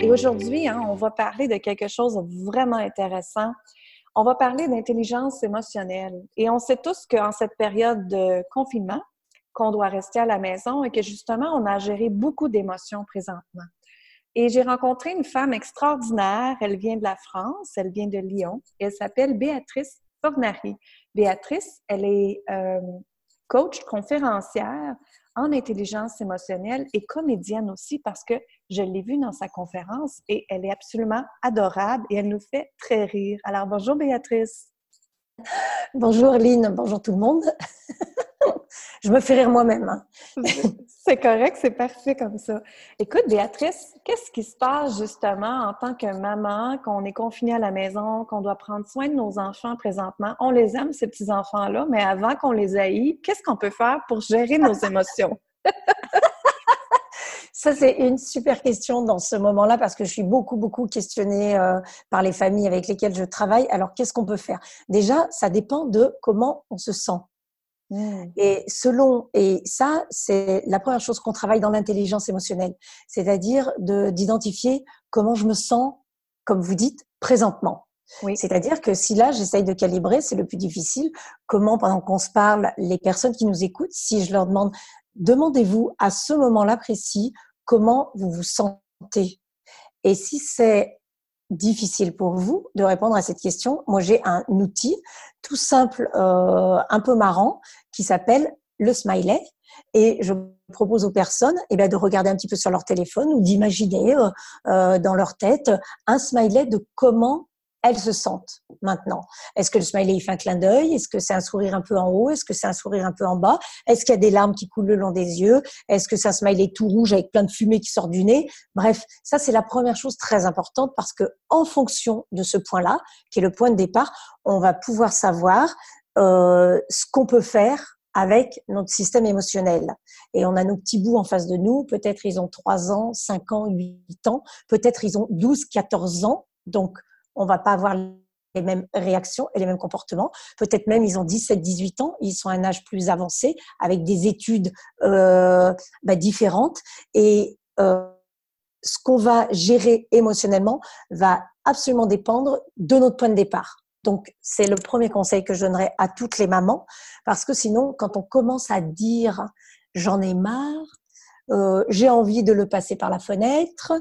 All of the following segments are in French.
Et aujourd'hui, hein, on va parler de quelque chose de vraiment intéressant. On va parler d'intelligence émotionnelle. Et on sait tous qu'en cette période de confinement, qu'on doit rester à la maison et que justement, on a géré beaucoup d'émotions présentement. Et j'ai rencontré une femme extraordinaire. Elle vient de la France, elle vient de Lyon. Elle s'appelle Béatrice Fornari. Béatrice, elle est euh, coach, conférencière en intelligence émotionnelle et comédienne aussi parce que je l'ai vue dans sa conférence et elle est absolument adorable et elle nous fait très rire. Alors bonjour Béatrice. Bonjour Lynn, bonjour tout le monde. je me fais rire moi-même. Hein. c'est correct, c'est parfait comme ça. Écoute, Béatrice, qu'est-ce qui se passe justement en tant que maman, qu'on est confiné à la maison, qu'on doit prendre soin de nos enfants présentement? On les aime, ces petits-enfants-là, mais avant qu'on les haït, qu'est-ce qu'on peut faire pour gérer nos émotions? Ça, c'est une super question dans ce moment-là parce que je suis beaucoup, beaucoup questionnée euh, par les familles avec lesquelles je travaille. Alors, qu'est-ce qu'on peut faire? Déjà, ça dépend de comment on se sent. Mmh. Et selon, et ça, c'est la première chose qu'on travaille dans l'intelligence émotionnelle, c'est-à-dire d'identifier comment je me sens, comme vous dites, présentement. Oui. C'est-à-dire que si là, j'essaye de calibrer, c'est le plus difficile, comment, pendant qu'on se parle, les personnes qui nous écoutent, si je leur demande, demandez-vous à ce moment-là précis comment vous vous sentez. Et si c'est difficile pour vous de répondre à cette question, moi j'ai un outil tout simple, euh, un peu marrant, qui s'appelle le smiley. Et je propose aux personnes eh bien, de regarder un petit peu sur leur téléphone ou d'imaginer euh, euh dans leur tête un smiley de comment elles se sentent maintenant. Est-ce que le smiley il fait un clin d'œil? Est-ce que c'est un sourire un peu en haut? Est-ce que c'est un sourire un peu en bas? Est-ce qu'il y a des larmes qui coulent le long des yeux? Est-ce que c'est un smiley tout rouge avec plein de fumée qui sort du nez? Bref, ça c'est la première chose très importante parce que en fonction de ce point-là, qui est le point de départ, on va pouvoir savoir euh, ce qu'on peut faire avec notre système émotionnel. Et on a nos petits bouts en face de nous, peut-être ils ont 3 ans, 5 ans, 8 ans, peut-être ils ont 12, 14 ans. Donc, on va pas avoir les mêmes réactions et les mêmes comportements. Peut-être même ils ont 17, 18 ans, ils sont à un âge plus avancé, avec des études euh, bah, différentes. Et euh, ce qu'on va gérer émotionnellement va absolument dépendre de notre point de départ. Donc, c'est le premier conseil que je donnerais à toutes les mamans, parce que sinon, quand on commence à dire j'en ai marre, euh, j'ai envie de le passer par la fenêtre,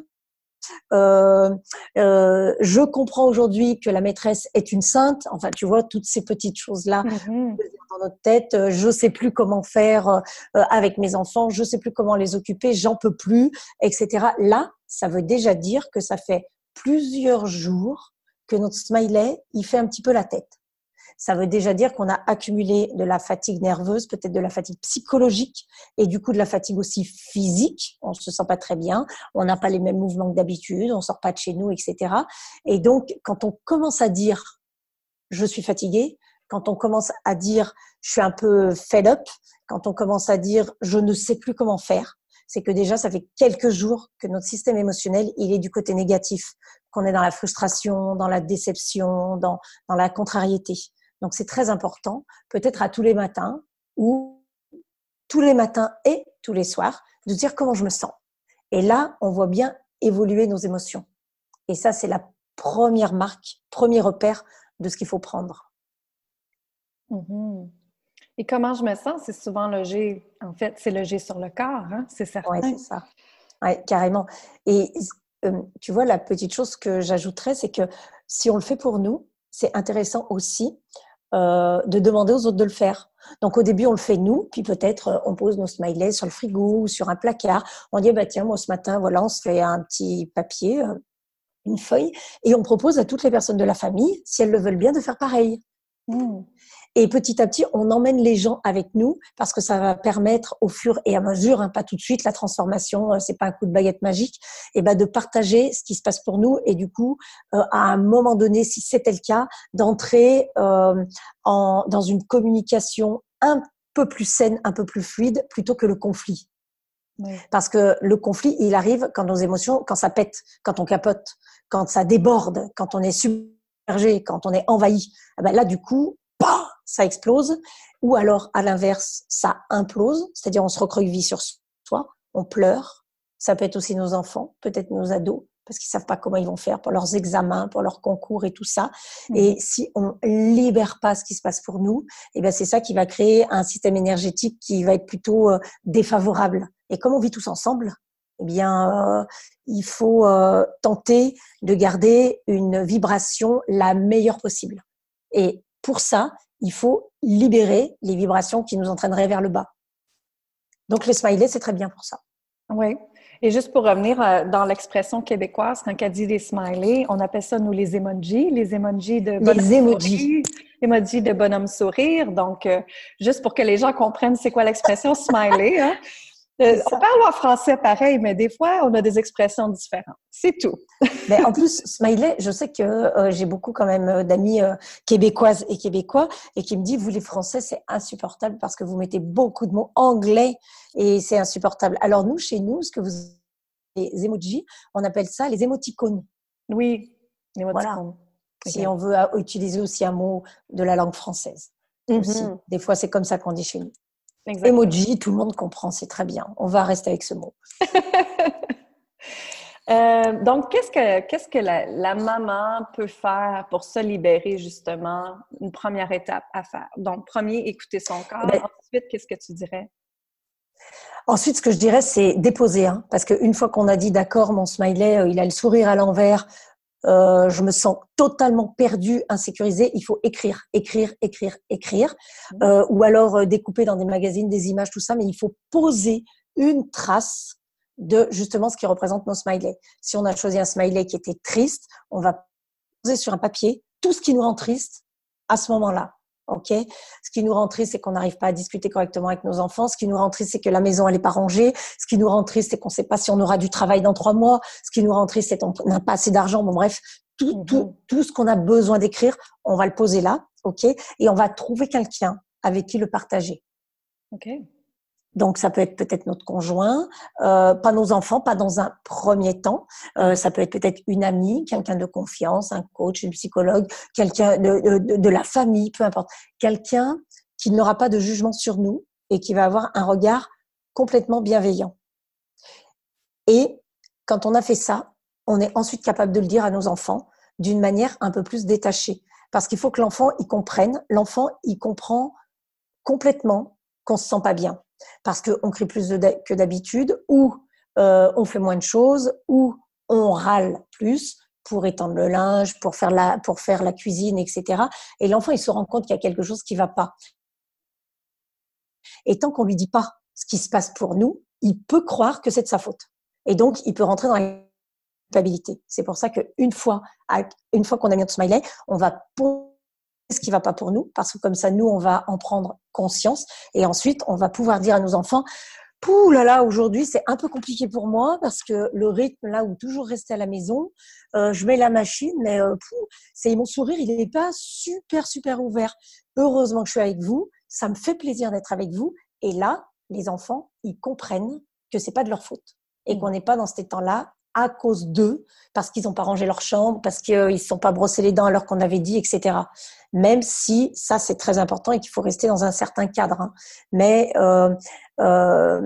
je comprends aujourd'hui que la maîtresse est une sainte. Enfin, tu vois, toutes ces petites choses-là mmh dans notre tête. Euh, je sais plus comment faire euh, avec mes enfants. Je sais plus comment les occuper. J'en peux plus, etc. Là, ça veut déjà dire que ça fait plusieurs jours que notre smiley, il fait un petit peu la tête ça veut déjà dire qu'on a accumulé de la fatigue nerveuse, peut-être de la fatigue psychologique et du coup de la fatigue aussi physique. On se sent pas très bien, on n'a pas les mêmes mouvements que d'habitude, on sort pas de chez nous, etc. Et donc, quand on commence à dire je suis fatigué, quand on commence à dire je suis un peu fed up, quand on commence à dire je ne sais plus comment faire, c'est que déjà ça fait quelques jours que notre système émotionnel il est du côté négatif, qu'on est dans la frustration, dans la déception, dans, dans la contrariété. Donc c'est très important, peut-être à tous les matins ou tous les matins et tous les soirs, de dire comment je me sens. Et là, on voit bien évoluer nos émotions. Et ça, c'est la première marque, premier repère de ce qu'il faut prendre. Mm-hmm. Et comment je me sens, c'est souvent logé, en fait, c'est logé sur le corps, hein? c'est certain. Oui, c'est ça. Oui, carrément. Et euh, tu vois, la petite chose que j'ajouterais, c'est que si on le fait pour nous, c'est intéressant aussi euh, de demander aux autres de le faire. Donc au début, on le fait nous, puis peut-être euh, on pose nos smileys sur le frigo ou sur un placard. On dit bah tiens, moi ce matin, voilà, on se fait un petit papier, euh, une feuille, et on propose à toutes les personnes de la famille, si elles le veulent bien, de faire pareil. Mmh. Et petit à petit, on emmène les gens avec nous parce que ça va permettre au fur et à mesure, hein, pas tout de suite, la transformation, euh, c'est pas un coup de baguette magique, et ben de partager ce qui se passe pour nous et du coup, euh, à un moment donné, si c'était le cas, d'entrer euh, en, dans une communication un peu plus saine, un peu plus fluide, plutôt que le conflit. Parce que le conflit, il arrive quand nos émotions, quand ça pète, quand on capote, quand ça déborde, quand on est submergé, quand on est envahi. Ah ben là, du coup, ça explose. Ou alors, à l'inverse, ça implose, c'est-à-dire on se recroqueville sur soi, on pleure. Ça peut être aussi nos enfants, peut-être nos ados, parce qu'ils savent pas comment ils vont faire pour leurs examens, pour leurs concours et tout ça. Mmh. Et si on libère pas ce qui se passe pour nous, eh ben c'est ça qui va créer un système énergétique qui va être plutôt euh, défavorable. Et comme on vit tous ensemble, eh bien, euh, il faut euh, tenter de garder une vibration la meilleure possible. Et pour ça, il faut libérer les vibrations qui nous entraîneraient vers le bas. Donc, le smiley, c'est très bien pour ça. Oui. Et juste pour revenir euh, dans l'expression québécoise, quand on dit des smileys, on appelle ça, nous, les emojis, les emojis de bonhomme les emojis. emojis de bonhomme sourire. Donc, euh, juste pour que les gens comprennent c'est quoi l'expression smiley. Hein? Euh, on parle en français pareil, mais des fois, on a des expressions différentes. C'est tout. mais en plus, smiley, je sais que euh, j'ai beaucoup quand même euh, d'amis québécoises et québécois et qui me disent, vous les Français, c'est insupportable parce que vous mettez beaucoup de mots anglais et c'est insupportable. Alors nous, chez nous, ce que vous les emojis, on appelle ça les émoticônes. Oui, les Voilà. Si on veut utiliser aussi un mot de la langue française. Mm-hmm. Des fois, c'est comme ça qu'on dit chez nous. Emoji, tout le monde comprend, c'est très bien. On va rester avec ce mot. Euh, donc, qu'est-ce que, qu'est-ce que la, maman peut faire pour se libérer, justement? Une première étape à faire? Donc, premier, écouter son corps. Ben Ensuite, qu'est-ce que tu dirais? Ensuite, ce que je dirais, c'est déposer. Hein, parce qu'une fois qu'on a dit, d'accord, mon smiley, euh, il a le sourire à l'envers, euh, je me sens totalement perdue, insécurisée. Il faut écrire, écrire, écrire, écrire, mmh. euh, ou alors euh, découper dans des magazines des images, tout ça. Mais il faut poser une trace de justement ce qui représente nos smileys. Si on a choisi un smiley qui était triste, on va poser sur un papier tout ce qui nous rend triste à ce moment-là. Ok. Ce qui nous rend triste, c'est qu'on n'arrive pas à discuter correctement avec nos enfants. Ce qui nous rend triste, c'est que la maison elle est pas rangée. Ce qui nous rend triste, c'est qu'on ne sait pas si on aura du travail dans trois mois. Ce qui nous rend triste, c'est qu'on n'a pas assez d'argent. Bon bref, tout, mhm. tout, tout ce qu'on a besoin d'écrire, on va le poser là, ok, et on va trouver quelqu'un avec qui le partager. Ok. Donc, ça peut être peut-être notre conjoint, euh, pas nos enfants, pas dans un premier temps. Euh, ça peut être peut-être une amie, quelqu'un de confiance, un coach, une psychologue, quelqu'un de, de, de, la famille, peu importe. Quelqu'un qui n'aura pas de jugement sur nous et qui va avoir un regard complètement bienveillant. Et quand on a fait ça, on est ensuite capable de le dire à nos enfants d'une manière un peu plus détachée. Parce qu'il faut que l'enfant y comprenne. L'enfant, il comprend complètement qu'on se sent pas bien parce qu'on crie plus que d'habitude, ou euh, on fait moins de choses, ou on râle plus pour étendre le linge, pour faire la, cuisine, etc. Et l'enfant, il se rend compte qu'il y a quelque chose qui va pas. Et tant qu'on lui dit pas ce qui se passe pour nous, il peut croire que c'est de sa faute. Et donc, il peut rentrer dans la culpabilité. C'est pour ça qu'une fois, une fois qu'on a mis notre smiley, on va ce qui va pas pour nous, parce que comme ça, nous, on va en prendre conscience et ensuite, on va pouvoir dire à nos enfants, Pouh là là, aujourd'hui c'est un peu compliqué pour moi parce que le rythme là où toujours rester à la maison, euh, je mets la machine, mais euh, c'est mon sourire, il n'est pas super super ouvert. Heureusement que je suis avec vous, ça me fait plaisir d'être avec vous. Et là, les enfants, ils comprennent que c'est pas de leur faute et mmh. qu'on n'est pas dans cet état-là à cause d'eux, parce qu'ils n'ont pas rangé leur chambre, parce qu'ils ne se sont pas brossés les dents alors qu'on avait dit, etc. Même si ça, c'est très important et qu'il faut rester dans un certain cadre. Hein. Mais euh, euh,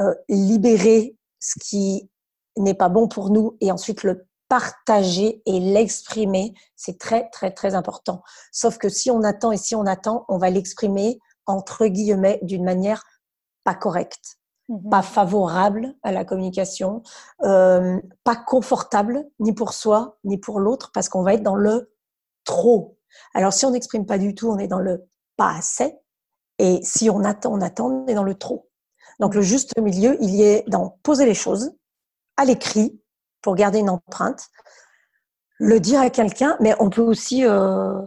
euh, libérer ce qui n'est pas bon pour nous et ensuite le partager et l'exprimer, c'est très, très, très important. Sauf que si on attend et si on attend, on va l'exprimer entre guillemets d'une manière pas correcte. Mmh pas favorable à la communication, euh, pas confortable ni pour soi ni pour l'autre parce qu'on va être dans le trop. Alors si on n'exprime pas du tout, on est dans le pas assez et si on attend, on attend, on est dans le trop. Donc le juste milieu, il y est dans poser les choses à l'écrit pour garder une empreinte, le dire à quelqu'un, mais on peut aussi euh,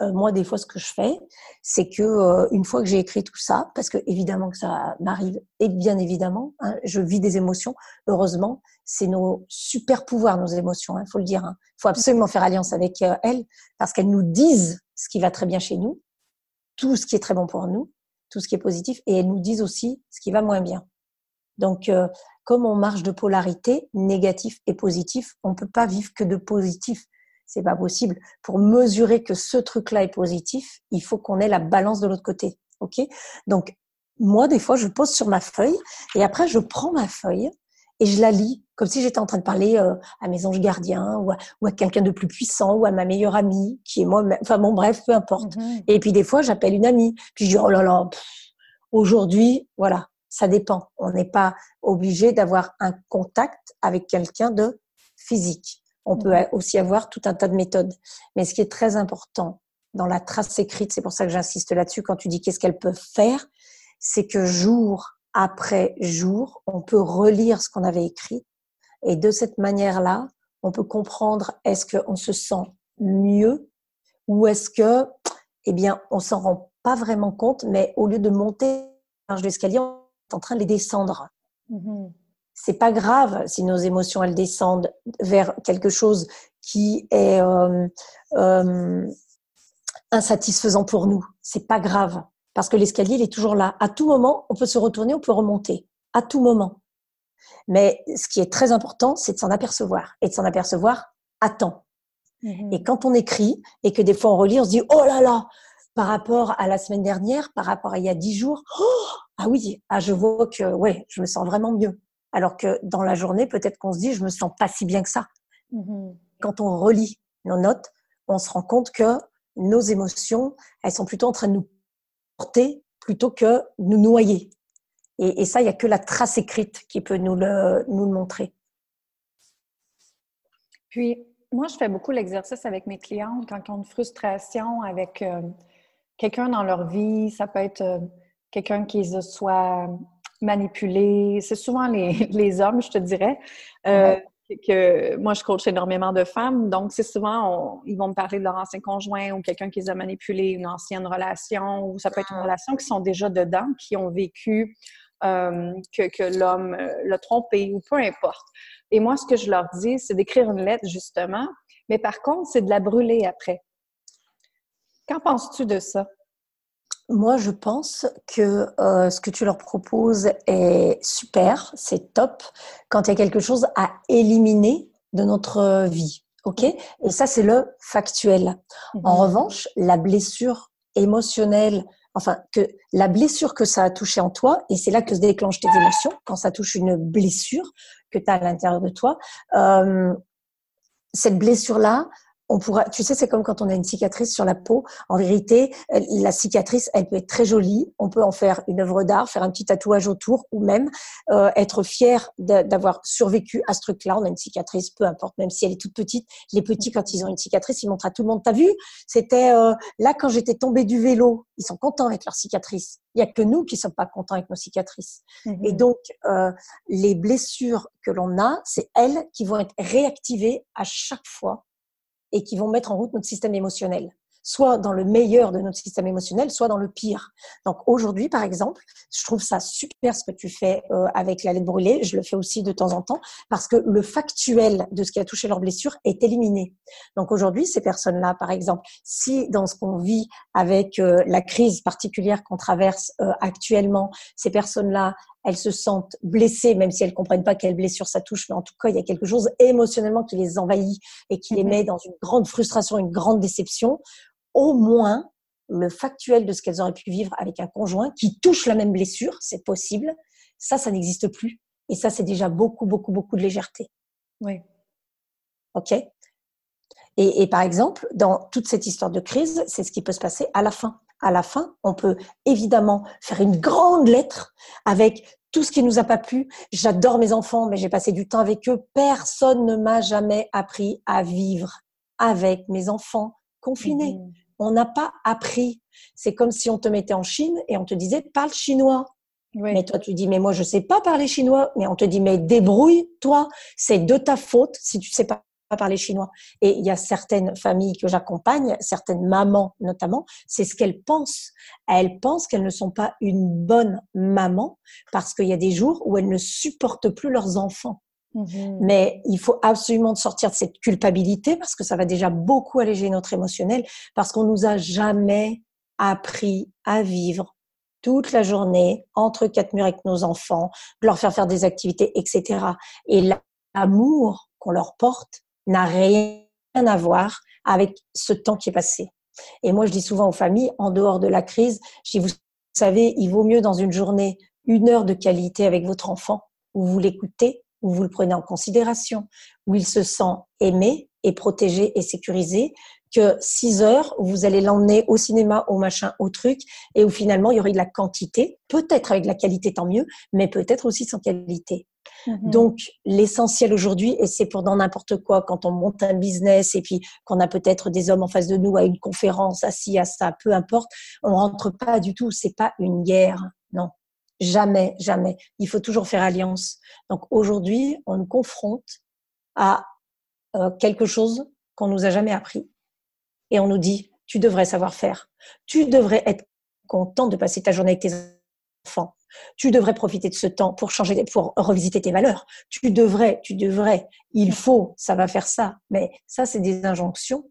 euh, moi, des fois, ce que je fais, c'est que euh, une fois que j'ai écrit tout ça, parce que évidemment que ça m'arrive, et bien évidemment, hein, je vis des émotions. Heureusement, c'est nos super pouvoirs, nos émotions. Il hein, faut le dire. Il hein. faut absolument faire alliance avec euh, elles, parce qu'elles nous disent ce qui va très bien chez nous, tout ce qui est très bon pour nous, tout ce qui est positif, et elles nous disent aussi ce qui va moins bien. Donc, comme on marche de polarité, négatif et positif, on ne peut pas vivre que de positif. C'est pas possible. Pour mesurer que ce truc-là est positif, il faut qu'on ait la balance de l'autre côté. Ok? Donc, moi, des fois, je pose sur ma feuille et après, je prends ma feuille et je la lis comme si j'étais en train de parler euh, à mes anges gardiens ou à, quelqu'un de plus puissant ou à ma meilleure amie qui est moi. Enfin bon, bref, peu importe. Mm-hmm. Et puis des fois, j'appelle une amie. Puis je dis oh là là, aujourd'hui, voilà, ça dépend. On n'est pas obligé d'avoir un contact avec quelqu'un de physique. On peut aussi avoir tout un tas de méthodes. Mais ce qui est très important dans la trace écrite, c'est pour ça que j'insiste là-dessus quand tu dis qu'est-ce qu'elles peuvent faire, c'est que jour après jour, on peut relire ce qu'on avait écrit et de cette manière-là, on peut comprendre est-ce qu'on se sent mieux ou est-ce que, eh bien, on s'en rend pas vraiment compte, mais au lieu de monter marche d'escalier, on est en train de les descendre. Mm-hmm. C'est pas grave si nos émotions elles descendent vers quelque chose qui est euh, euh, insatisfaisant pour nous. C'est pas grave parce que l'escalier il est toujours là. À tout moment, on peut se retourner, on peut remonter. À tout moment. Mais ce qui est très important, c'est de s'en apercevoir et de s'en apercevoir à temps. Mm-hmm. Et quand on écrit et que des fois on relit, on se dit oh là là, par rapport à la semaine dernière, par rapport à il y a dix jours, oh, ah oui, ah je vois que ouais, je me sens vraiment mieux. Alors que dans la journée, peut-être qu'on se dit je me sens pas si bien que ça. Mm-hmm. Quand on relit nos notes, on se rend compte que nos émotions, elles sont plutôt en train de nous porter plutôt que nous noyer. Et, ça, il n'y a que la trace écrite qui peut nous le, nous le montrer. Puis, moi, je fais beaucoup l'exercice avec mes clientes quand ils ont une frustration avec euh, quelqu'un dans leur vie. Ça peut être euh, quelqu'un qui les soit manipulé. C'est souvent les, les, hommes, je te dirais. Euh, que moi, je coach énormément de femmes. Donc, c'est souvent, ils vont me parler de leur ancien conjoint ou quelqu'un qui les a manipulés, une ancienne relation, ou ça peut être une ah. relation qui sont déjà dedans, qui ont vécu euh, que, l'homme euh, l'a trompé ou peu importe. Et moi, ce que je leur dis, c'est d'écrire une lettre, justement, mais par contre, c'est de la brûler après. Qu'en penses-tu de ça? Moi, je pense que euh, ce que tu leur proposes est super, c'est top, quand il y a quelque chose à éliminer de notre vie. OK? Et ça, c'est le factuel. En mhm. revanche, la blessure émotionnelle, enfin, que la blessure que ça a touché en toi, et c'est là que se déclenchent tes émotions, quand ça touche une blessure que tu as à l'intérieur de toi, euh, cette blessure-là, on pourra, tu sais, c'est comme quand on a une cicatrice sur la peau. En vérité, la cicatrice, elle peut être très jolie. On peut en faire une œuvre d'art, faire un petit tatouage autour, ou même euh, être fier d'avoir survécu à ce truc-là. On a une cicatrice, peu importe, même si elle est toute petite. Les petits, quand ils ont une cicatrice, ils montrent à tout le monde. T'as vu? C'était euh, là quand j'étais tombée du vélo. Ils sont contents avec leur cicatrice. Il y a que nous qui sommes pas contents avec nos cicatrices. Mmh Et donc, euh, les blessures que l'on a, c'est elles qui vont être réactivées à chaque fois et qui vont mettre en route notre système émotionnel soit dans le meilleur de notre système émotionnel, soit dans le pire. Donc aujourd'hui, par exemple, je trouve ça super ce que tu fais euh, avec la lettre brûlée. Je le fais aussi de temps en temps parce que le factuel de ce qui a touché leur blessure est éliminé. Donc aujourd'hui, ces personnes-là, par exemple, si dans ce qu'on vit avec euh, la crise particulière qu'on traverse euh, actuellement, ces personnes-là, elles se sentent blessées, même si elles comprennent pas quelle blessure ça touche, mais en tout cas, il y a quelque chose émotionnellement qui les envahit et qui les mm-hmm. met dans une grande frustration, une grande déception au moins le factuel de ce qu'elles auraient pu vivre avec un conjoint qui touche la même blessure, c'est possible. Ça, ça n'existe plus. Et ça, c'est déjà beaucoup, beaucoup, beaucoup de légèreté. Oui. OK? Et, par exemple, dans toute cette histoire de crise, c'est ce qui peut se passer à la fin. À la fin, on peut évidemment faire une grande lettre avec tout ce qui nous a pas plu. J'adore mes enfants, mais j'ai passé du temps avec eux. Personne ne m'a jamais appris à vivre avec mes enfants confinés. Mmh on n'a pas appris. C'est comme si on te mettait en Chine et on te disait parle chinois. Mais toi, tu dis, mais moi, je sais pas parler chinois. Mais on te dit, mais débrouille-toi. C'est de ta faute si tu sais pas parler chinois. Et il y a certaines familles que j'accompagne, certaines mamans notamment, c'est ce qu'elles pensent. Elles pensent qu'elles ne sont pas une bonne maman parce qu'il y a des jours où elles ne supportent plus leurs enfants. Mmh Mais il faut absolument sortir de cette culpabilité parce que ça va déjà beaucoup alléger notre émotionnel parce qu'on nous a jamais appris à vivre toute la journée entre quatre murs avec nos enfants, de leur faire faire des activités, etc. Et l'amour qu'on leur porte n'a rien à voir avec ce temps qui est passé. Et moi, je dis souvent aux familles, en dehors de la crise, dis, vous savez, il vaut mieux dans une journée une heure de qualité avec votre enfant où vous l'écoutez, où vous le prenez en considération, où il se sent aimé et protégé et sécurisé, que six heures où vous allez l'emmener au cinéma, au machin, au truc, et où finalement il y aurait de la quantité, peut-être avec de la qualité tant mieux, mais peut-être aussi sans qualité. Mhm. Donc l'essentiel aujourd'hui, et c'est pour dans n'importe quoi, quand on monte un business et puis qu'on a peut-être des hommes en face de nous à une conférence, assis à ça, peu importe, on rentre pas du tout. C'est pas une guerre, non. Jamais, jamais. Il faut toujours faire alliance. Donc aujourd'hui, on nous confronte à euh, quelque chose qu'on nous a jamais appris. Et on nous dit, tu devrais savoir faire. Tu devrais être content de passer ta journée avec tes enfants. Tu devrais profiter de ce temps pour changer, pour revisiter tes valeurs. Tu devrais, tu devrais, il faut, ça va faire ça. Mais ça, c'est des injonctions.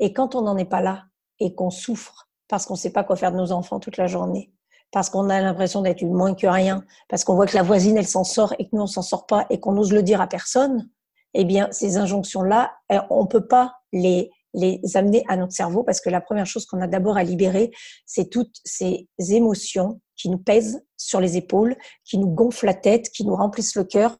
Et quand on n'en est pas là et qu'on souffre parce qu'on ne sait pas quoi faire de nos enfants toute la journée, parce qu'on a l'impression d'être moins que rien, parce qu'on voit que la voisine, elle s'en sort et que nous, on s'en sort pas et qu'on ose le dire à personne, eh bien, ces injonctions-là, eh, on peut pas les, les amener à notre cerveau parce que la première chose qu'on a d'abord à libérer, c'est toutes ces émotions qui nous pèsent sur les épaules, qui nous gonflent la tête, qui nous remplissent le cœur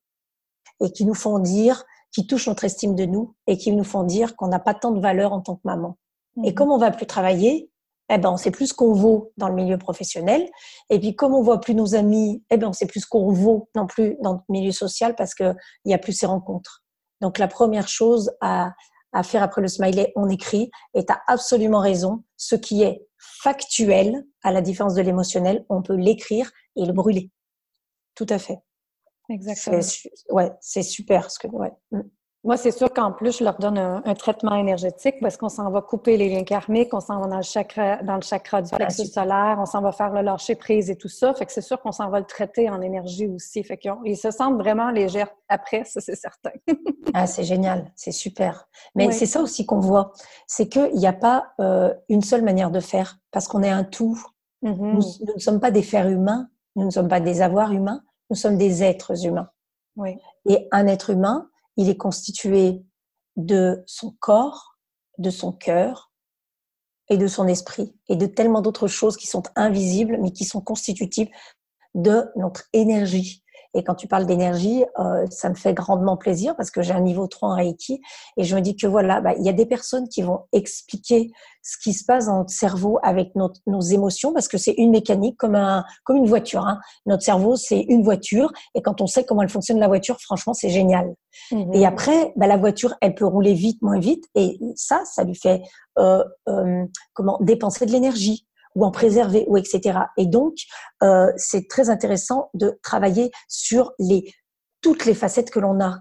et qui nous font dire, qui touchent notre estime de nous et qui nous font dire qu'on n'a pas tant de valeur en tant que maman. Et mhm. comme on va plus travailler, eh ben, on sait plus ce qu'on vaut dans le milieu professionnel. Et puis, comme on voit plus nos amis, eh ben, on sait plus ce qu'on vaut non plus dans le milieu social parce qu'il n'y a plus ces rencontres. Donc, la première chose à, à faire après le smiley, on écrit. Et tu as absolument raison. Ce qui est factuel, à la différence de l'émotionnel, on peut l'écrire et le brûler. Tout à fait. Exactement. Ouais, c'est super. Ce que, ouais. Moi, c'est sûr qu'en plus, je leur donne un, traitement énergétique parce qu'on s'en va couper les liens karmiques, on s'en va dans le chakra, dans le chakra du plexus solaire, on s'en va faire le lâcher prise et tout ça. Fait que c'est sûr qu'on s'en va le traiter en énergie aussi. Fait qu'ils se sentent vraiment légers après, ça, c'est certain. ah, c'est génial, c'est super. Mais c'est ça aussi qu'on voit. C'est qu'il n'y a pas euh, une seule manière de faire parce qu'on est un tout. Mm-hmm. nous, nous, ne sommes pas des fers humains, nous ne sommes pas des avoirs humains, nous sommes des êtres humains. Oui. Et un être humain, il est constitué de son corps, de son cœur et de son esprit et de tellement d'autres choses qui sont invisibles mais qui sont constitutives de notre énergie. Et quand tu parles d'énergie, euh, ça me fait grandement plaisir parce que j'ai un niveau 3 en Reiki et je me dis que voilà, bah, il y a des personnes qui vont expliquer ce qui se passe dans notre cerveau avec nos émotions parce que c'est une mécanique comme, un, comme une voiture. Hein. Notre cerveau, c'est une voiture et quand on sait comment elle fonctionne la voiture, franchement, c'est génial. Mmh et après, bah, la voiture, elle peut rouler vite, moins vite et ça, ça lui fait euh, euh, comment dépenser de l'énergie ou en préserver ou etc. Et donc, euh, c'est très intéressant de travailler sur les toutes les facettes que l'on a,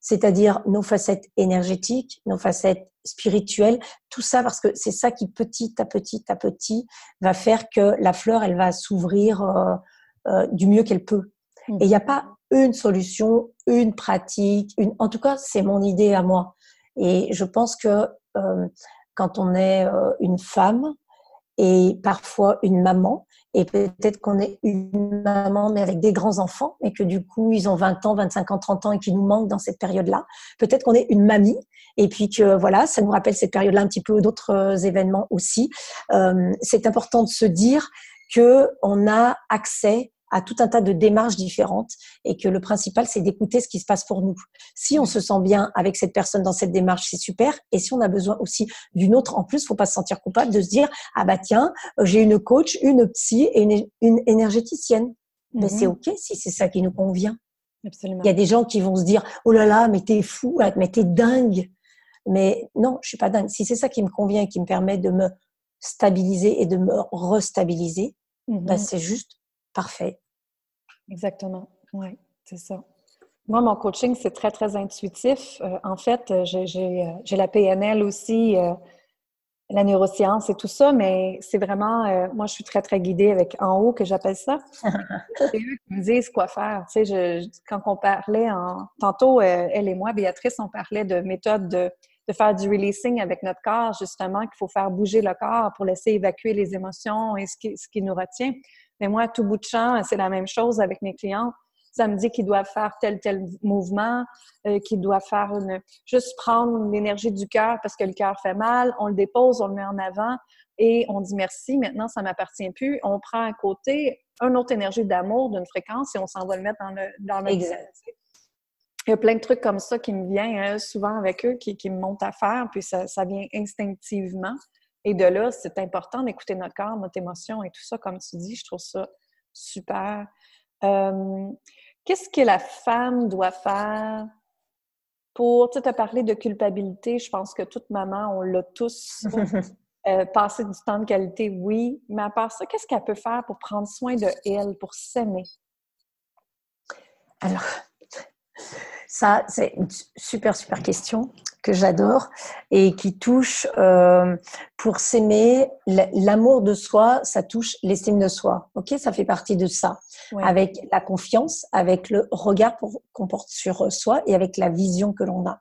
c'est-à-dire nos facettes énergétiques, nos facettes spirituelles, tout ça parce que c'est ça qui petit à petit à petit va faire que la fleur elle va s'ouvrir euh, euh, du mieux qu'elle peut. Et il n'y a pas une solution, une pratique, une. En tout cas, c'est mon idée à moi. Et je pense que quand on est une femme, et parfois une maman. Et peut-être qu'on est une maman, mais avec des grands enfants, et que du coup, ils ont 20 ans, 25 ans, 30 ans et qui nous manquent dans cette période-là. Peut-être qu'on est une mamie, et puis que voilà, ça nous rappelle cette période-là un petit peu d'autres euh, événements aussi. Euh, c'est important de se dire que on a accès à tout un tas de démarches différentes et que le principal, c'est d'écouter ce qui se passe pour nous. Si on se sent bien avec cette personne dans cette démarche, c'est super. Et si on a besoin aussi d'une autre en plus, faut pas se sentir coupable de se dire, ah bah tiens, j'ai une coach, une psy et une, une énergéticienne. Mais c'est mhm. OK si c'est ça qui nous convient. Absolument. Il y a des gens qui vont se dire, oh là là, mais t'es fou, mais t'es dingue. Mais non, je suis pas dingue. Si c'est ça qui me convient et qui me permet de me stabiliser et de me restabiliser, bah, mhm. c'est juste parfait. Exactement. Oui, c'est ça. Moi, mon coaching, c'est très, très intuitif. Euh, en fait, euh, euh, j'ai la PNL aussi, la neuroscience et tout ça, mais c'est vraiment, moi, je suis très, très guidée avec en haut, que j'appelle ça. c'est eux qui me disent quoi faire. Tu sais, je, quand on parlait en... Tantôt, elle et moi, Béatrice, on parlait de méthode de, de faire du releasing avec notre corps, justement, qu'il faut faire bouger le corps pour laisser évacuer les émotions et ce qui, ce qui nous retient Mais moi, à tout bout de champ, c'est la même chose avec mes clients. Ça me dit qu'ils doivent faire tel, tel mouvement, euh, qu'ils doivent faire une... Juste prendre l'énergie du cœur parce que le cœur fait mal, on le dépose, on le met en avant et on dit merci, maintenant, ça m'appartient plus. On prend à côté une autre énergie d'amour, d'une fréquence et on s'en va le mettre dans le, dans le il y a plein de trucs comme ça qui me viennent hein, souvent avec eux, qui, me montent à faire, puis ça, vient instinctivement. Et de là, c'est important d'écouter notre corps, notre émotion et tout ça, comme tu dis. Je trouve ça super. Qu'est-ce que la femme doit faire pour, tu as parlé de culpabilité, je pense que toute maman, on l'a tous. euh, passer du temps de qualité, oui, mais à part ça, qu'est-ce qu'elle peut faire pour prendre soin de elle, pour s'aimer? Alors, ça, c'est une super, super question que j'adore et qui touche, euh, pour s'aimer, l'amour de soi, ça touche l'estime de soi. Ok, ça fait partie de ça. Avec la confiance, avec le regard qu'on porte sur soi et avec la vision que l'on a.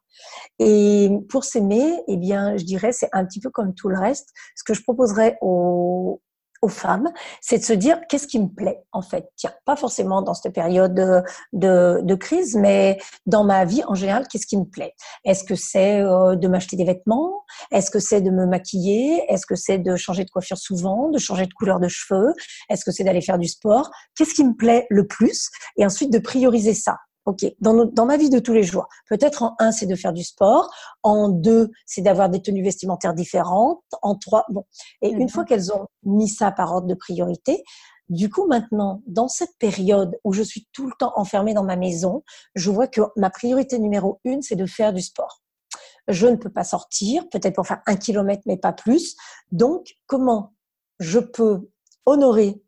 Et pour s'aimer, eh bien, je dirais, c'est un petit peu comme tout le reste. Ce que je proposerais aux, aux femmes, c'est de se dire qu'est-ce qui me plaît en fait? Tiens, pas forcément dans cette période de, de, crise, mais dans ma vie en général, qu'est-ce qui me plaît? Est-ce que c'est euh, de m'acheter des vêtements? Est-ce que c'est de me maquiller? Est-ce que c'est de changer de coiffure souvent, de changer de couleur de cheveux? Est-ce que c'est d'aller faire du sport? Qu'est-ce qui me plaît le plus? Et ensuite de prioriser ça. OK, dans, dans, ma vie de tous les jours, peut-être en un, c'est de faire du sport. En deux, c'est d'avoir des tenues vestimentaires différentes. En trois, bon. Et une fois qu'elles ont mis ça par ordre de priorité, du coup, maintenant, dans cette période où je suis tout le temps enfermée dans ma maison, je vois que ma priorité numéro une, c'est de faire du sport. Je ne peux pas sortir, peut-être pour faire un kilomètre, mais pas plus. Donc, comment je peux honorer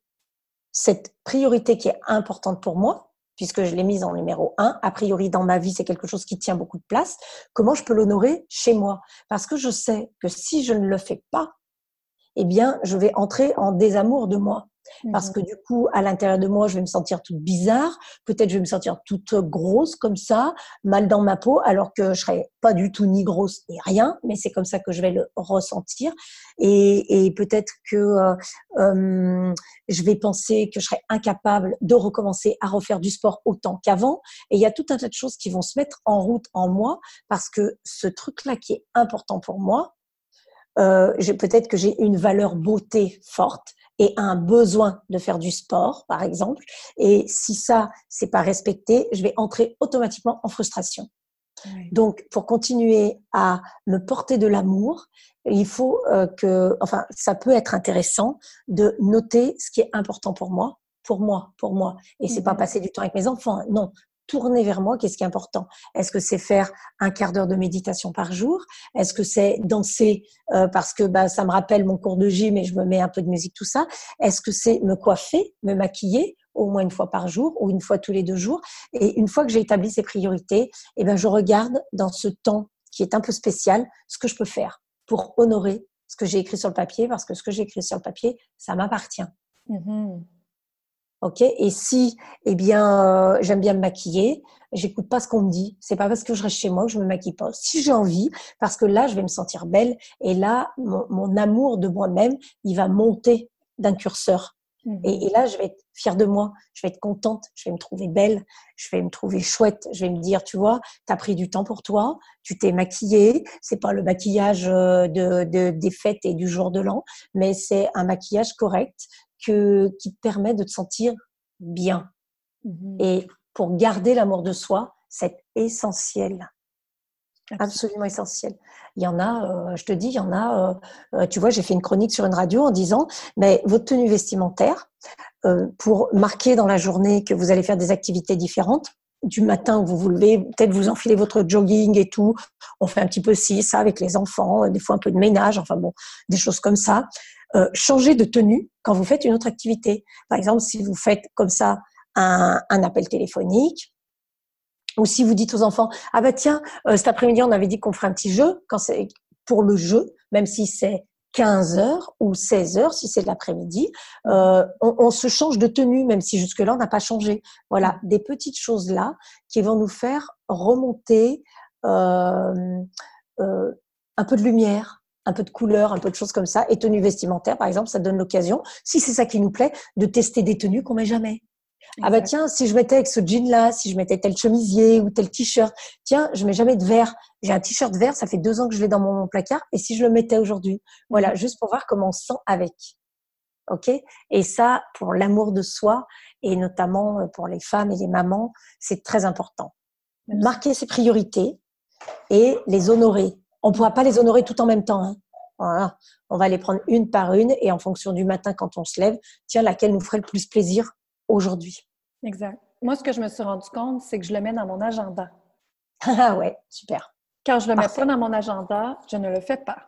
cette priorité qui est importante pour moi? Puisque je l'ai mise en numéro un. A priori, dans ma vie, c'est quelque chose qui tient beaucoup de place. Comment je peux l'honorer chez moi? Parce que je sais que si je ne le fais pas, eh bien, je vais entrer en désamour de moi. Parce mmh que du coup, à l'intérieur de moi, je vais me sentir toute bizarre. Peut-être je vais me sentir toute grosse comme ça, mal dans ma peau, alors que je serais pas du tout ni grosse ni rien, mais c'est comme ça que je vais le ressentir. Et, et peut-être que euh, euh, je vais penser que je serais incapable de recommencer à refaire du sport autant qu'avant. Et il y a tout un tas de choses qui vont se mettre en route en moi parce que ce truc-là qui est important pour moi, euh, peut-être que j'ai une valeur beauté forte et un besoin de faire du sport, par exemple. Et si ça, c'est pas respecté, je vais entrer automatiquement en frustration. Donc, pour continuer à me porter de l'amour, il faut euh, que, enfin, ça peut être intéressant de noter ce qui est important pour moi, pour moi, pour moi. Et c'est pas mm-hmm. passer du temps avec mes enfants. Non, tourner vers moi, qu'est-ce qui est important? Est-ce que c'est faire un quart d'heure de méditation par jour? Est-ce que c'est danser euh, parce que bah, ça me rappelle mon cours de gym et je me mets un peu de musique, tout ça? Est-ce que c'est me coiffer, me maquiller au moins une fois par jour ou une fois tous les deux jours? Et une fois que j'ai établi ces priorités, eh ben, je regarde dans ce temps qui est un peu spécial ce que je peux faire pour honorer ce que j'ai écrit sur le papier parce que ce que j'ai écrit sur le papier, ça m'appartient. Mmh Ok? Et si, eh bien, euh, j'aime bien me maquiller, j'écoute pas ce qu'on me dit. C'est pas parce que je reste chez moi que je me maquille pas. Si j'ai envie, parce que là, je vais me sentir belle. Et là, mon, amour de moi-même, il va monter d'un curseur. Mmh. Et, là, je vais être fière de moi, je vais être contente, je vais me trouver belle, je vais me trouver chouette, je vais me dire, tu vois, tu as pris du temps pour toi, tu t'es maquillée, c'est pas le maquillage euh, de, de, des fêtes et du jour de l'an, mais c'est un maquillage correct, que, qui te permet de te sentir bien. Mmh. Et pour garder l'amour de soi, c'est essentiel. Absolument essentiel. Il y en a, euh, je te dis, il y en a, euh, euh, tu vois, j'ai fait une chronique sur une radio en disant, mais votre tenue vestimentaire, pour marquer dans la journée que vous allez faire des activités différentes, du matin vous vous levez, peut-être vous enfilez votre jogging et tout, on fait un petit peu ci, ça avec les enfants, des fois un peu de ménage, enfin bon, des choses comme ça. Euh, changer de tenue quand vous faites une autre activité. Par exemple, si vous faites comme ça un, un appel téléphonique, ou si vous dites aux enfants, ah bah tiens, euh, cet après-midi on avait dit qu'on ferait un petit jeu, quand c'est pour le jeu, même si c'est 15 heures ou 16 heures si c'est l'après-midi, euh, on, on, se change de tenue, même si jusque-là on n'a pas changé. Voilà, des petites choses là qui vont nous faire remonter euh, euh, un peu de lumière, un peu de couleur, un peu de choses comme ça. Et tenues vestimentaires, par exemple, ça donne l'occasion, si c'est ça qui nous plaît, de tester des tenues qu'on met jamais. Ah bah tiens, si je mettais avec ce jean-là, si je mettais tel chemisier ou tel t-shirt, tiens, je mets jamais de vert. J'ai un t-shirt vert, ça fait deux ans que je l'ai dans mon placard. Et si je le mettais aujourd'hui, voilà, mhm. juste pour voir comment on se sent avec. Ok? Et ça, pour l'amour de soi et notamment euh, pour les femmes et les mamans, c'est très important. Marquer ses priorités et les honorer. On ne pourra pas les honorer tout en même temps. Hein. Voilà. On va les prendre une par une et en fonction du matin quand on se lève, tiens, laquelle nous ferait le plus plaisir? Aujourd'hui. Exact. Moi, ce que je me suis rendu compte, c'est que je le mets dans mon agenda. Ah ouais, super. Quand je le mets pas dans mon agenda, je ne le fais pas.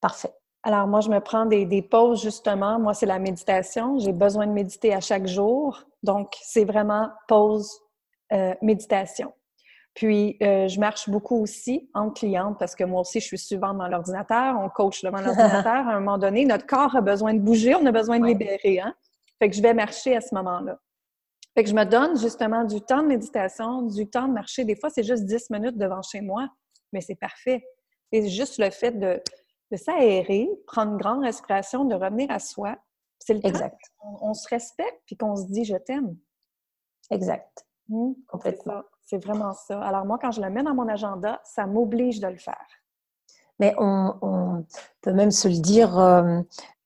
Parfait. Alors, moi, je me prends des, des pauses, justement. Moi, c'est la méditation. J'ai besoin de méditer à chaque jour. Donc, c'est vraiment pause, euh, méditation. Puis, euh, je marche beaucoup aussi en cliente parce que moi aussi, je suis souvent dans l'ordinateur. On coach devant l'ordinateur. À un moment donné, notre corps a besoin de bouger, on a besoin de libérer. Hein? Fait que je vais marcher à ce moment-là. Fait que je me donne justement du temps de méditation, du temps de marcher. Des fois, c'est juste 10 minutes devant chez moi, mais c'est parfait. C'est juste le fait de, de s'aérer, prendre une grande respiration, de revenir à soi. C'est le exact. on, se respecte puis qu'on se dit je t'aime. Exact. Mmh, Complètement. C'est vraiment ça. Alors moi, quand je le mets dans mon agenda, ça m'oblige de le faire. Mais on, peut même se le dire, euh,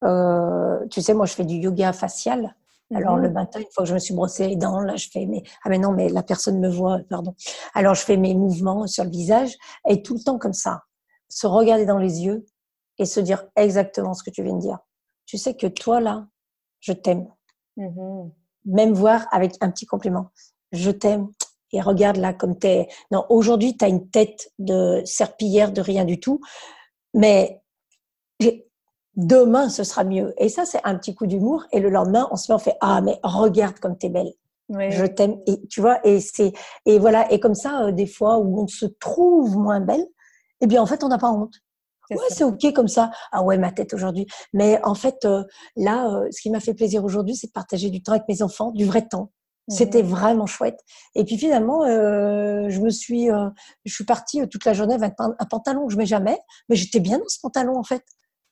euh, tu sais, moi je fais du yoga facial. Alors le mmh matin, une fois que je me suis brossé les dents, là je fais mes ah mais non mais la personne me voit, pardon. Alors je fais mes mouvements sur le visage et tout le temps comme ça, se regarder dans les yeux et se dire exactement ce que tu viens de dire. Tu sais que toi là, je t'aime. Mmh même voir avec un petit compliment. Je t'aime et regarde là comme t'es. Non, aujourd'hui tu as une tête de serpillière de rien du tout, mais demain ce sera mieux. Et ça, c'est un petit coup d'humour. Et le lendemain, on se met, on fait ah mais regarde comme t'es belle. Je t'aime. Et tu vois, et c'est et voilà. Et comme ça, euh, des fois où on se trouve moins belle, eh bien en fait, on n'a pas honte. Ouais, c'est ok comme ça. Ah ouais, ma tête aujourd'hui. Mais en fait, euh, là, euh, ce qui m'a fait plaisir aujourd'hui, c'est de partager du temps avec mes enfants, du vrai temps. C'était mmh. vraiment chouette. Et puis finalement, je me suis, je suis partie toute la journée avec un, pantalon que je mets jamais, mais j'étais bien dans ce pantalon en fait.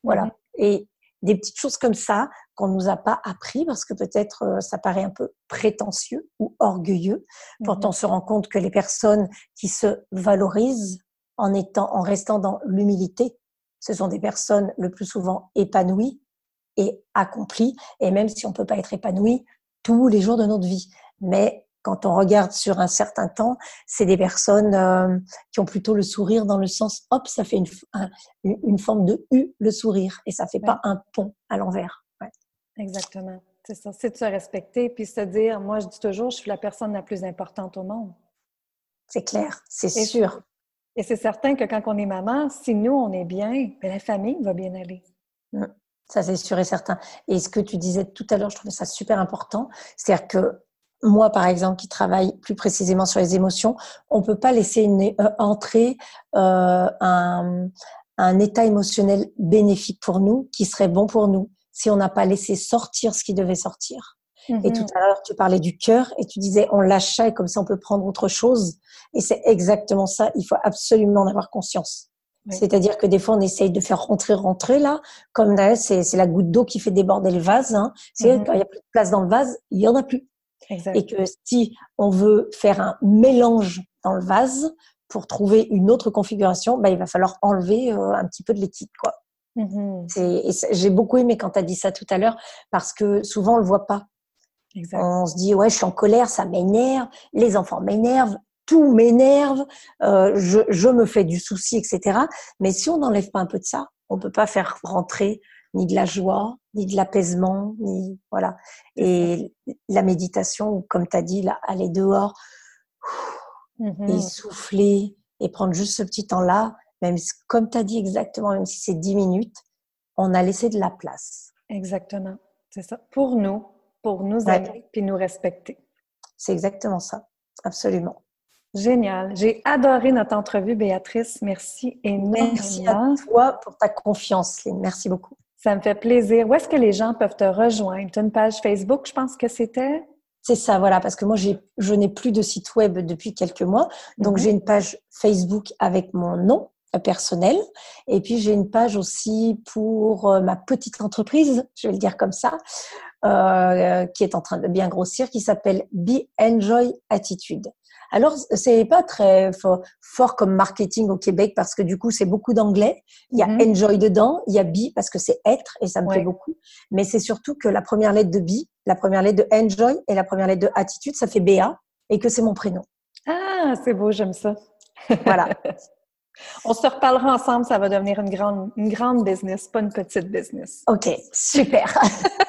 Voilà. Mmh. Et des petites choses comme ça qu'on nous a pas appris parce que peut-être euh, ça paraît un peu prétentieux ou orgueilleux. Quand mmh on se rend compte que les personnes qui se valorisent en étant, en restant dans l'humilité, ce sont des personnes le plus souvent épanouies et accomplies. Et même si on peut pas être épanoui tous les jours de notre vie, mais quand on regarde sur un certain temps, c'est des personnes euh, qui ont plutôt le sourire dans le sens, hop, ça fait une, une forme de U, le sourire, et ça fait pas un pont à l'envers. Exactement. C'est ça, c'est de se respecter, puis se dire, moi je dis toujours, je suis la personne la plus importante au monde. C'est clair, c'est sûr. Et c'est certain que quand on est maman, si nous, on est bien, ben, la famille va bien aller. Mmh. Ça, c'est sûr et certain. Et ce que tu disais tout à l'heure, je trouvais ça super important. C'est-à-dire que moi, par exemple, qui travaille plus précisément sur les émotions, on ne peut pas laisser une, euh, entrer euh, un, un, état émotionnel bénéfique pour nous, qui serait bon pour nous, si on n'a pas laissé sortir ce qui devait sortir. Et tout mhm. à l'heure, tu parlais du cœur et tu disais on lâche ça et comme ça on peut prendre autre chose. Et c'est exactement ça. Il faut absolument en avoir conscience. C'est-à-dire que des fois, on essaye de faire rentrer, rentrer là, comme c'est la goutte d'eau qui fait déborder le vase. Hein. Mhm. quand il n'y a plus de place dans le vase, il y en a plus. Et que si on veut faire un mélange dans le vase pour trouver une autre configuration, bah, il va falloir enlever euh, un petit peu de liquide. quoi. Mm-hmm. J'ai beaucoup aimé quand tu as dit ça tout à l'heure parce que souvent on le voit pas. On se dit ouais je suis en colère, ça m'énerve, les enfants m'énervent, tout m'énerve, euh, je, je, me fais du souci, etc. Mais si on n'enlève pas un peu de ça, on peut pas faire rentrer ni de la joie, ni de l'apaisement, ni voilà. Et la méditation, comme tu as dit, là, aller dehors, mmh et souffler et prendre juste ce petit temps-là, même comme tu as dit exactement, même si c'est dix minutes, on a laissé de la place. Exactement, c'est ça. Pour nous, pour nous aider puis nous respecter. C'est exactement ça, absolument. Génial. J'ai adoré notre entrevue, Béatrice. Merci énormément. Merci à toi pour ta confiance, Lynn. Merci beaucoup. Ça me fait plaisir. Où est-ce que les gens peuvent te rejoindre? Tu as une page Facebook, je pense que c'était? C'est ça, voilà, parce que moi, je n'ai plus de site web depuis quelques mois. Donc, mhm. j'ai une page Facebook avec mon nom. personnelle. Et puis j'ai une page aussi pour ma petite entreprise, je vais le dire comme ça, qui est en train de bien grossir, qui s'appelle Be Enjoy Attitude. Alors, c'est pas très fort, comme marketing au Québec parce que du coup, c'est beaucoup d'anglais. Il y a mm-hmm. enjoy dedans, il y a be parce que c'est être et ça me plaît beaucoup. Mais c'est surtout que la première lettre de be, la première lettre de enjoy et la première lettre de attitude, ça fait BA et que c'est mon prénom. Ah, c'est beau, j'aime ça. Voilà. On se reparlera ensemble, ça va devenir une grande, une grande business, pas une petite business. OK, super.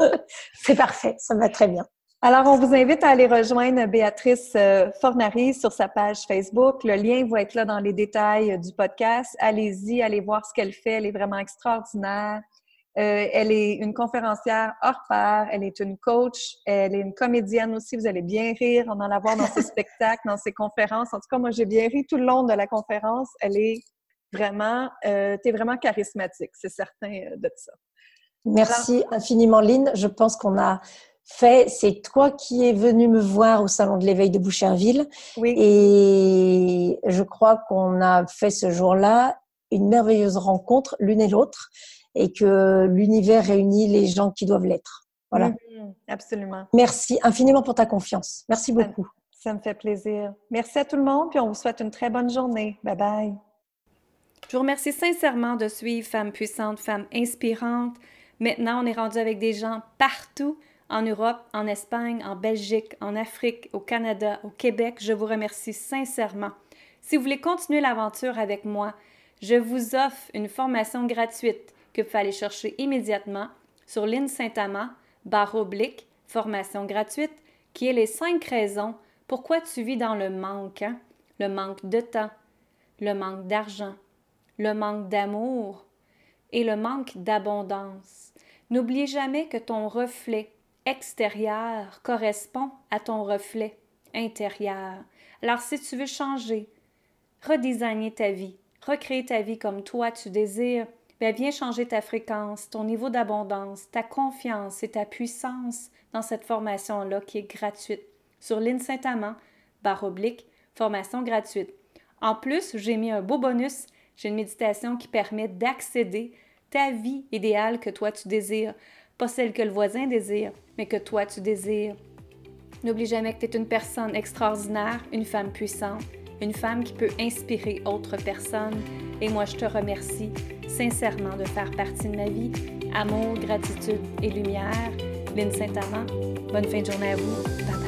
c'est parfait, ça va très bien. Alors, on vous invite à aller rejoindre Béatrice euh, Fornari sur sa page Facebook. Le lien va être là dans les détails du podcast. Allez-y, allez voir ce qu'elle fait. Elle est vraiment extraordinaire. Euh, elle est une conférencière hors pair. Elle est une coach. Elle est une comédienne aussi. Vous allez bien rire. On en a voir dans ses spectacles, dans ses conférences. En tout cas, moi, j'ai bien ri tout le long de la conférence. Elle est vraiment, euh, tu es vraiment charismatique. C'est certain de ça. Merci infiniment, Lynn. Je pense qu'on a fait, c'est toi qui es venu me voir au salon de l'éveil de Boucherville. Oui. Et je crois qu'on a fait ce jour-là une merveilleuse rencontre l'une et l'autre et que l'univers réunit les gens qui doivent l'être. Voilà. Mm-hmm. absolument. Merci infiniment pour ta confiance. Merci beaucoup. Ça, ça me fait plaisir. Merci à tout le monde, puis on vous souhaite une très bonne journée. Bye bye. Je vous remercie sincèrement de suivre Femmes puissantes, Femmes inspirantes. Maintenant, on est rendu avec des gens partout en Europe, en Espagne, en Belgique, en Afrique, au Canada, au Québec. Je vous remercie sincèrement. Si vous voulez continuer l'aventure avec moi, je vous offre une formation gratuite que vous allez chercher immédiatement sur l'INSAINTAMA, barre oblique, formation gratuite, qui est les cinq raisons pourquoi tu vis dans le manque. Hein? Le manque de temps, le manque d'argent, le manque d'amour et le manque d'abondance. N'oublie jamais que ton reflet extérieur correspond à ton reflet intérieur. Alors si tu veux changer, redesigner ta vie, recréer ta vie comme toi tu désires, bien viens changer ta fréquence, ton niveau d'abondance, ta confiance et ta puissance dans cette formation-là qui est gratuite sur l'Insaintamment, barre oblique, formation gratuite. En plus, j'ai mis un beau bonus, j'ai une méditation qui permet d'accéder ta vie idéale que toi tu désires pas celle que le voisin désire, mais que toi tu désires. N'oublie jamais que tu es une personne extraordinaire, une femme puissante, une femme qui peut inspirer autres personnes. Et moi, je te remercie sincèrement de faire partie de ma vie. Amour, gratitude et lumière. Lynn Saint-Amand, bonne fin de journée à vous.